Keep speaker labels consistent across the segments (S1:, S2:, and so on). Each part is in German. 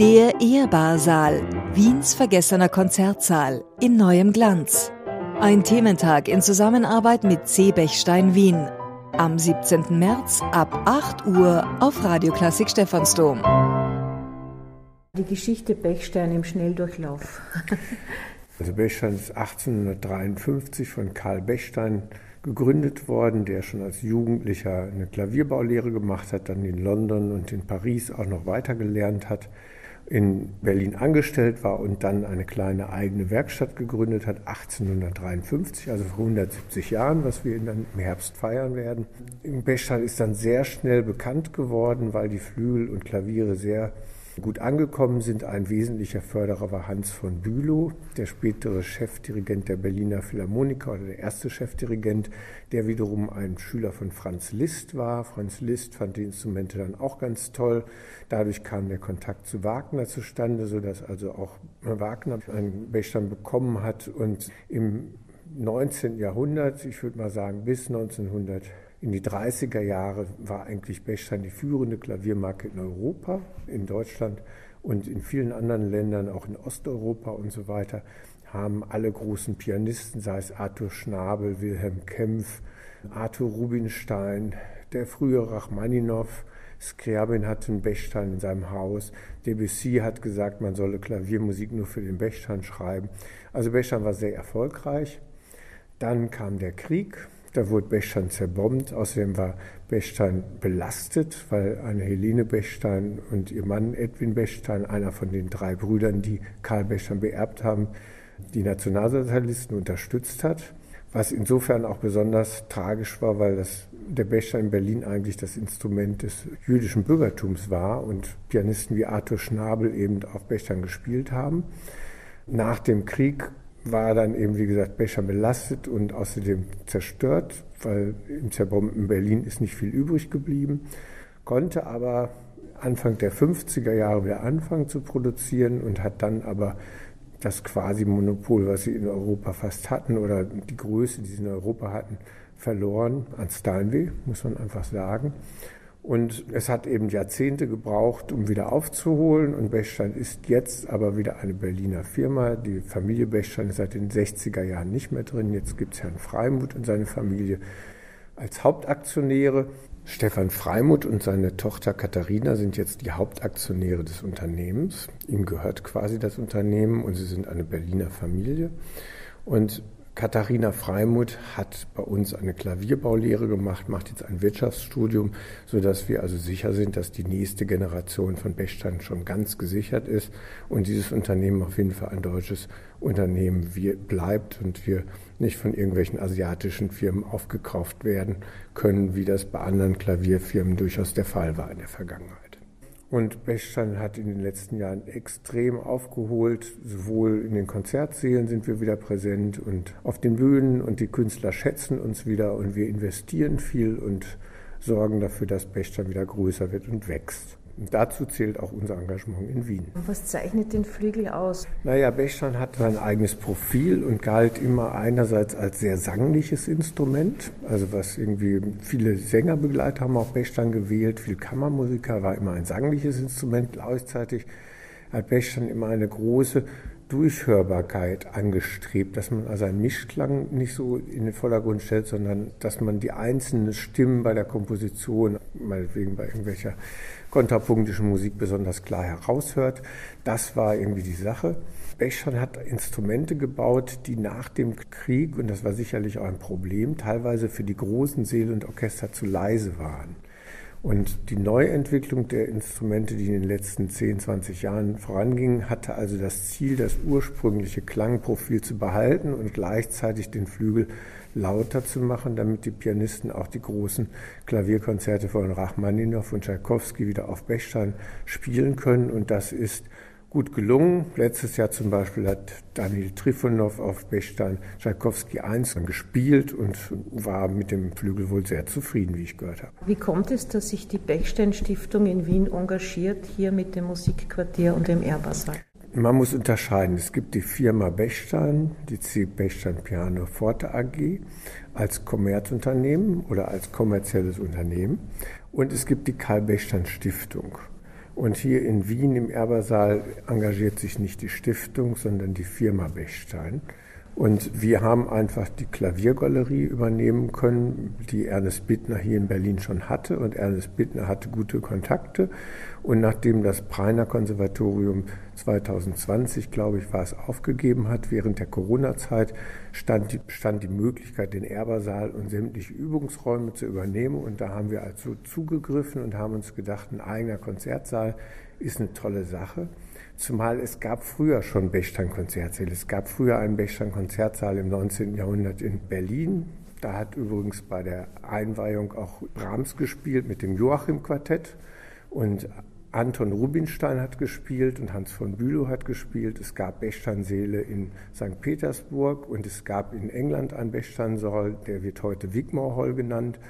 S1: Der Ehrbarsaal, Wiens vergessener Konzertsaal in neuem Glanz. Ein Thementag in Zusammenarbeit mit C. Bechstein Wien. Am 17. März ab 8 Uhr auf Radioklassik Stephansdom.
S2: Die Geschichte Bechstein im Schnelldurchlauf.
S3: Also Bechstein ist 1853 von Karl Bechstein gegründet worden, der schon als Jugendlicher eine Klavierbaulehre gemacht hat, dann in London und in Paris auch noch weiter gelernt hat, in Berlin angestellt war und dann eine kleine eigene Werkstatt gegründet hat, 1853, also vor 170 Jahren, was wir dann im Herbst feiern werden. Bechstein ist dann sehr schnell bekannt geworden, weil die Flügel und Klaviere sehr Gut angekommen sind ein wesentlicher Förderer war Hans von Bülow, der spätere Chefdirigent der Berliner Philharmoniker oder der erste Chefdirigent, der wiederum ein Schüler von Franz Liszt war. Franz Liszt fand die Instrumente dann auch ganz toll. Dadurch kam der Kontakt zu Wagner zustande, sodass also auch Wagner einen Bechstein bekommen hat und im 19. Jahrhundert, ich würde mal sagen bis 1900 in die 30er Jahre war eigentlich Bechstein die führende Klaviermarke in Europa, in Deutschland und in vielen anderen Ländern, auch in Osteuropa und so weiter, haben alle großen Pianisten, sei es Arthur Schnabel, Wilhelm Kempf, Arthur Rubinstein, der frühe Rachmaninow, Skriabin hatte einen Bechstein in seinem Haus. Debussy hat gesagt, man solle Klaviermusik nur für den Bechstein schreiben. Also Bechstein war sehr erfolgreich. Dann kam der Krieg da wurde Bechstein zerbombt. Außerdem war Bechstein belastet, weil eine Helene Bechstein und ihr Mann Edwin Bechstein, einer von den drei Brüdern, die Karl Bechstein beerbt haben, die Nationalsozialisten unterstützt hat. Was insofern auch besonders tragisch war, weil das, der Bechstein in Berlin eigentlich das Instrument des jüdischen Bürgertums war und Pianisten wie Arthur Schnabel eben auf Bechstein gespielt haben. Nach dem Krieg war dann eben, wie gesagt, Becher belastet und außerdem zerstört, weil im zerbombten Berlin ist nicht viel übrig geblieben, konnte aber Anfang der 50er Jahre wieder anfangen zu produzieren und hat dann aber das quasi Monopol, was sie in Europa fast hatten oder die Größe, die sie in Europa hatten, verloren an Steinway, muss man einfach sagen. Und es hat eben Jahrzehnte gebraucht, um wieder aufzuholen. Und Bechstein ist jetzt aber wieder eine Berliner Firma. Die Familie Bechstein ist seit den 60er Jahren nicht mehr drin. Jetzt gibt es Herrn Freimuth und seine Familie als Hauptaktionäre. Stefan Freimuth und seine Tochter Katharina sind jetzt die Hauptaktionäre des Unternehmens. Ihm gehört quasi das Unternehmen und sie sind eine Berliner Familie. Und Katharina Freimuth hat bei uns eine Klavierbaulehre gemacht, macht jetzt ein Wirtschaftsstudium, sodass wir also sicher sind, dass die nächste Generation von Bechstein schon ganz gesichert ist und dieses Unternehmen auf jeden Fall ein deutsches Unternehmen bleibt und wir nicht von irgendwelchen asiatischen Firmen aufgekauft werden können, wie das bei anderen Klavierfirmen durchaus der Fall war in der Vergangenheit. Und Bechstein hat in den letzten Jahren extrem aufgeholt. Sowohl in den Konzertsälen sind wir wieder präsent und auf den Bühnen und die Künstler schätzen uns wieder und wir investieren viel und sorgen dafür, dass Bechstein wieder größer wird und wächst. Und dazu zählt auch unser Engagement in Wien.
S2: Was zeichnet den Flügel aus?
S3: Naja, Bechstein hat sein eigenes Profil und galt immer einerseits als sehr sangliches Instrument, also was irgendwie viele Sängerbegleiter haben auch Bechstein gewählt, viel Kammermusiker war immer ein sangliches Instrument. Gleichzeitig hat Bechstein immer eine große Durchhörbarkeit angestrebt, dass man also einen Mischklang nicht so in den Vordergrund stellt, sondern dass man die einzelnen Stimmen bei der Komposition, meinetwegen bei irgendwelcher kontrapunktischen Musik besonders klar heraushört. Das war irgendwie die Sache. Bechstein hat Instrumente gebaut, die nach dem Krieg, und das war sicherlich auch ein Problem, teilweise für die großen Säle und Orchester zu leise waren. Und die Neuentwicklung der Instrumente, die in den letzten 10, 20 Jahren voranging, hatte also das Ziel, das ursprüngliche Klangprofil zu behalten und gleichzeitig den Flügel lauter zu machen, damit die Pianisten auch die großen Klavierkonzerte von Rachmaninow und Tchaikovsky wieder auf Bechstein spielen können. Und das ist gut gelungen. Letztes Jahr zum Beispiel hat Daniel Trifonov auf Bechstein Tchaikovsky 1 gespielt und war mit dem Flügel wohl sehr zufrieden, wie ich gehört habe.
S2: Wie kommt es, dass sich die Bechstein Stiftung in Wien engagiert, hier mit dem Musikquartier und dem Ehrbarsaal?
S3: Man muss unterscheiden. Es gibt die Firma Bechstein, die C. Bechstein Piano Forte AG, als Kommerzunternehmen oder als kommerzielles Unternehmen. Und es gibt die Karl Bechstein Stiftung. Und hier in Wien im Erbersaal engagiert sich nicht die Stiftung, sondern die Firma Bechstein. Und wir haben einfach die Klaviergalerie übernehmen können, die Ernest Bittner hier in Berlin schon hatte. Und Ernest Bittner hatte gute Kontakte. Und nachdem das Preiner Konservatorium 2020, glaube ich, war es, aufgegeben hat, während der Corona-Zeit, stand die, stand die Möglichkeit, den Erbersaal und sämtliche Übungsräume zu übernehmen. Und da haben wir also zugegriffen und haben uns gedacht, ein eigener Konzertsaal ist eine tolle Sache. Zumal es gab früher schon Bechstein-Konzertsäle. Es gab früher einen Bechstein-Konzertsaal im 19. Jahrhundert in Berlin. Da hat übrigens bei der Einweihung auch Brahms gespielt mit dem Joachim-Quartett. Und Anton Rubinstein hat gespielt und Hans von Bülow hat gespielt. Es gab Bechsteinsäle in St. Petersburg und es gab in England einen Bechsteinsaal, der wird heute Wigmore Hall genannt.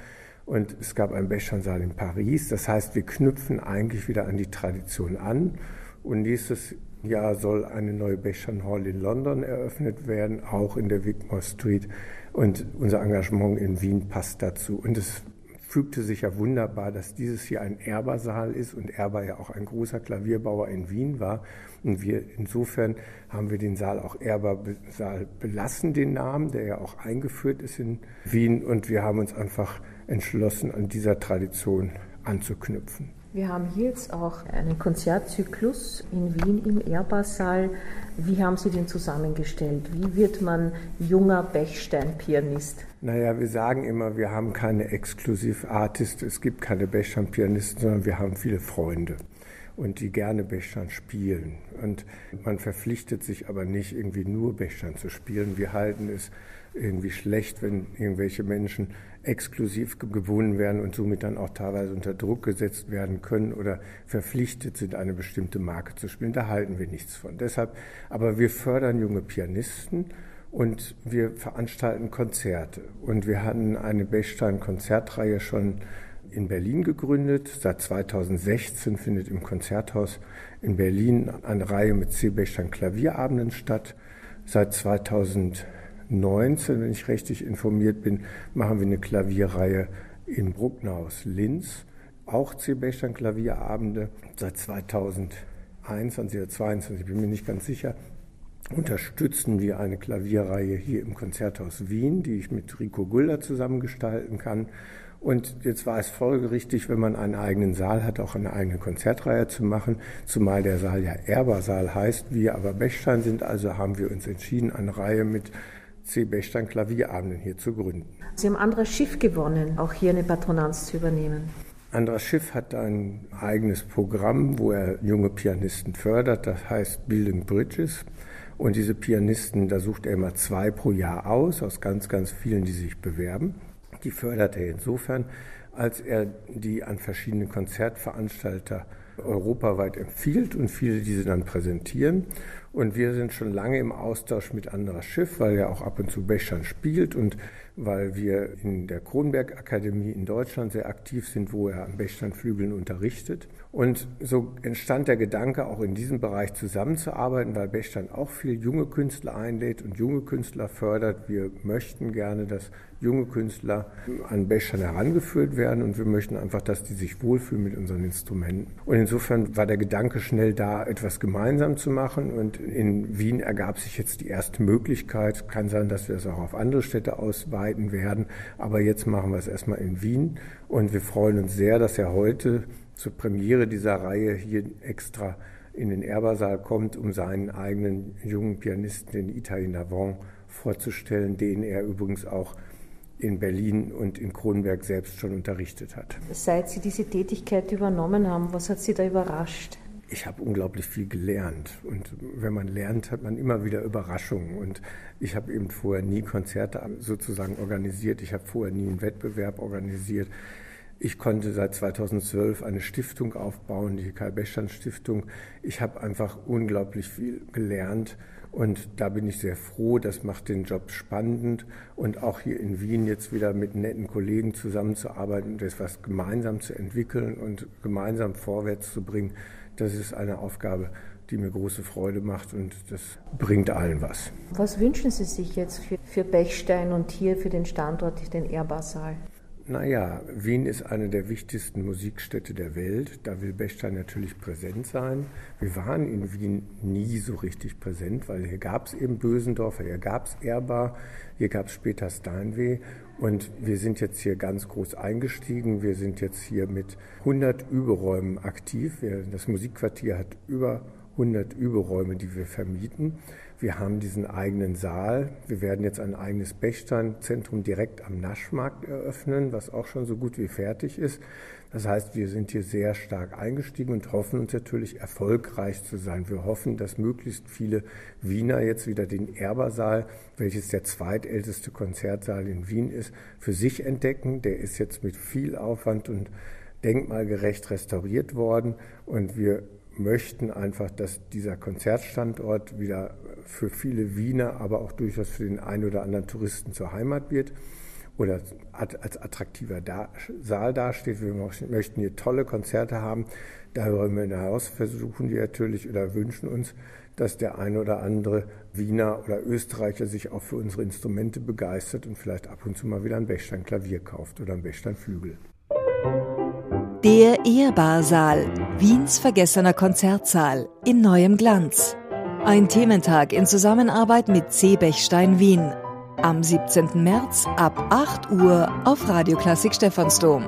S3: Und es gab einen Bechsteinsaal in Paris. Das heißt, wir knüpfen eigentlich wieder an die Tradition an und nächstes Jahr soll eine neue Bechstein Hall in London eröffnet werden, auch in der Wigmore Street. Und unser Engagement in Wien passt dazu. Und es fügte sich ja wunderbar, dass dieses hier ein Erbersaal ist und Erber ja auch ein großer Klavierbauer in Wien war. Und wir insofern haben wir den Saal auch Erbersaal belassen, den Namen, der ja auch eingeführt ist in Wien. Und wir haben uns einfach entschlossen, an dieser Tradition anzuknüpfen.
S2: Wir haben hier jetzt auch einen Konzertzyklus in Wien im Ehrbarsaal. Wie haben Sie den zusammengestellt? Wie wird man junger Bechstein-Pianist?
S3: Naja, wir sagen immer, wir haben keine Exklusiv-Artist, es gibt keine Bechstein-Pianisten, sondern wir haben viele Freunde und die gerne Bechstein spielen. Und man verpflichtet sich aber nicht, irgendwie nur Bechstein zu spielen. Wir halten es irgendwie schlecht, wenn irgendwelche Menschen exklusiv gewonnen werden und somit dann auch teilweise unter Druck gesetzt werden können oder verpflichtet sind, eine bestimmte Marke zu spielen. Da halten wir nichts von. Deshalb, aber wir fördern junge Pianisten und wir veranstalten Konzerte. Und wir hatten eine Bechstein-Konzertreihe schon in Berlin gegründet. Seit 2016 findet im Konzerthaus in Berlin eine Reihe mit. Bechstein Klavierabenden statt. Seit 2000 19, wenn ich richtig informiert bin, machen wir eine Klavierreihe in Brucknerhaus Linz. Auch. Bechstein Klavierabende seit 2021 oder 2022, ich bin mir nicht ganz sicher, unterstützen wir eine Klavierreihe hier im Konzerthaus Wien, die ich mit Rico Gulder zusammengestalten kann. Und jetzt war es folgerichtig, wenn man einen eigenen Saal hat, auch eine eigene Konzertreihe zu machen, zumal der Saal ja Erbersaal heißt, wir aber Bechstein sind, also haben wir uns entschieden, eine Reihe mit C. Bechstein Klavierabenden hier zu gründen.
S2: Sie haben Andras Schiff gewonnen, auch hier eine Patronanz zu übernehmen.
S3: Andras Schiff hat ein eigenes Programm, wo er junge Pianisten fördert, das heißt Building Bridges. Und diese Pianisten, da sucht er immer zwei pro Jahr aus, aus ganz, ganz vielen, die sich bewerben. Die fördert er insofern, als er die an verschiedene Konzertveranstalter europaweit empfiehlt und viele diese dann präsentieren. Und wir sind schon lange im Austausch mit Andras Schiff, weil er auch ab und zu Bechern spielt und weil wir in der Kronberg Akademie in Deutschland sehr aktiv sind, wo er an Bechsteinflügeln unterrichtet. Und so entstand der Gedanke, auch in diesem Bereich zusammenzuarbeiten, weil Bechstein auch viel junge Künstler einlädt und junge Künstler fördert. Wir möchten gerne, dass junge Künstler an Bechstein herangeführt werden und wir möchten einfach, dass die sich wohlfühlen mit unseren Instrumenten. Und insofern war der Gedanke schnell da, etwas gemeinsam zu machen und in Wien ergab sich jetzt die erste Möglichkeit. Kann sein, dass wir es auch auf andere Städte ausweiten werden, aber jetzt machen wir es erstmal in Wien und wir freuen uns sehr, dass er heute zur Premiere dieser Reihe hier extra in den Erbersaal kommt, um seinen eigenen jungen Pianisten, den Itai Navon, vorzustellen, den er übrigens auch in Berlin und in Kronberg selbst schon unterrichtet hat.
S2: Seit Sie diese Tätigkeit übernommen haben, was hat Sie da überrascht?
S3: Ich habe unglaublich viel gelernt. Und wenn man lernt, hat man immer wieder Überraschungen. Und ich habe eben vorher nie Konzerte sozusagen organisiert, ich habe vorher nie einen Wettbewerb organisiert. Ich konnte seit 2012 eine Stiftung aufbauen, die Karl-Bechstein-Stiftung. Ich habe einfach unglaublich viel gelernt. Und da bin ich sehr froh, das macht den Job spannend. Und auch hier in Wien jetzt wieder mit netten Kollegen zusammenzuarbeiten und etwas gemeinsam zu entwickeln und gemeinsam vorwärts zu bringen, das ist eine Aufgabe, die mir große Freude macht und das bringt allen was.
S2: Was wünschen Sie sich jetzt für, für Bechstein und hier für den Standort, den Ehrbarsaal?
S3: Naja, Wien ist eine der wichtigsten Musikstädte der Welt. Da will Bechstein natürlich präsent sein. Wir waren in Wien nie so richtig präsent, weil hier gab es eben Bösendorfer, hier gab es Erbar, hier gab es später Steinweh. Und wir sind jetzt hier ganz groß eingestiegen. Wir sind jetzt hier mit 100 Überräumen aktiv. Das Musikquartier hat über 100 Überräume, die wir vermieten. Wir haben diesen eigenen Saal. Wir werden jetzt ein eigenes Bechsteinzentrum direkt am Naschmarkt eröffnen, was auch schon so gut wie fertig ist. Das heißt, wir sind hier sehr stark eingestiegen und hoffen uns natürlich erfolgreich zu sein. Wir hoffen, dass möglichst viele Wiener jetzt wieder den Erbersaal, welches der zweitälteste Konzertsaal in Wien ist, für sich entdecken. Der ist jetzt mit viel Aufwand und denkmalgerecht restauriert worden und wir möchten einfach, dass dieser Konzertstandort wieder für viele Wiener, aber auch durchaus für den einen oder anderen Touristen zur Heimat wird oder als attraktiver Saal dasteht. Wir möchten hier tolle Konzerte haben. Darüber hinaus versuchen wir natürlich oder wünschen uns, dass der eine oder andere Wiener oder Österreicher sich auch für unsere Instrumente begeistert und vielleicht ab und zu mal wieder ein Bechstein Klavier kauft oder ein Bechstein Flügel.
S1: Der Ehrbarsaal, Wiens vergessener Konzertsaal in neuem Glanz. Ein Thementag in Zusammenarbeit mit C. Bechstein Wien. Am 17. März ab 8 Uhr auf Radio Klassik Stephansdom.